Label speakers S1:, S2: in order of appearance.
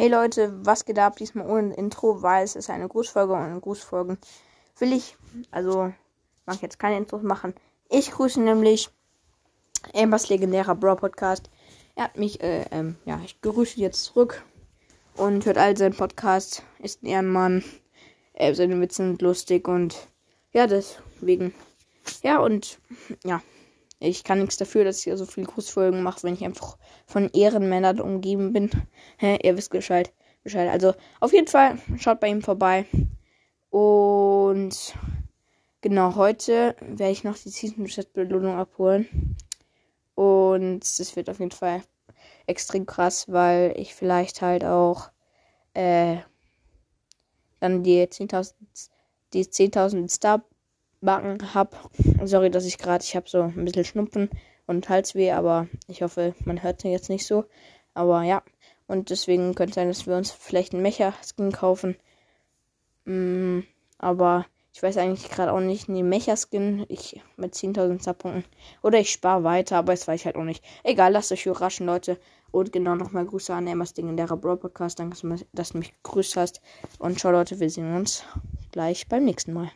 S1: Hey Leute, was geht ab? Diesmal ohne Intro, weil es ist eine Grußfolge und eine Grußfolgen will ich, also mag ich jetzt keine Intros machen. Ich grüße nämlich Ambers legendärer Bro Podcast. Er hat mich, äh, ähm, ja, ich grüße jetzt zurück und hört all seinen Podcast. Ist ein Ehrenmann. Äh, seine Witze sind lustig und ja, deswegen. Ja, und ja, ich kann nichts dafür, dass ich so viele Grußfolgen mache, wenn ich einfach von Ehrenmännern umgeben bin. Hä, ihr wisst Bescheid. Bescheid. Also, auf jeden Fall, schaut bei ihm vorbei. Und genau, heute werde ich noch die Season Chat Belohnung abholen. Und das wird auf jeden Fall extrem krass, weil ich vielleicht halt auch äh, dann die 10.000 die 10.000 Star Backen habe. Sorry, dass ich gerade, ich habe so ein bisschen Schnupfen und Halsweh, aber ich hoffe, man hört jetzt nicht so. Aber ja, und deswegen könnte es sein, dass wir uns vielleicht einen Mecha-Skin kaufen. Mm, aber ich weiß eigentlich gerade auch nicht, nee, Mecha-Skin, ich mit 10.000 Starpunkten. Oder ich spare weiter, aber das weiß ich halt auch nicht. Egal, lasst euch überraschen, Leute. Und genau nochmal Grüße an Emmas Ding in der Bro Podcast. Danke, dass du mich gegrüßt hast. Und ciao, Leute, wir sehen uns gleich beim nächsten Mal.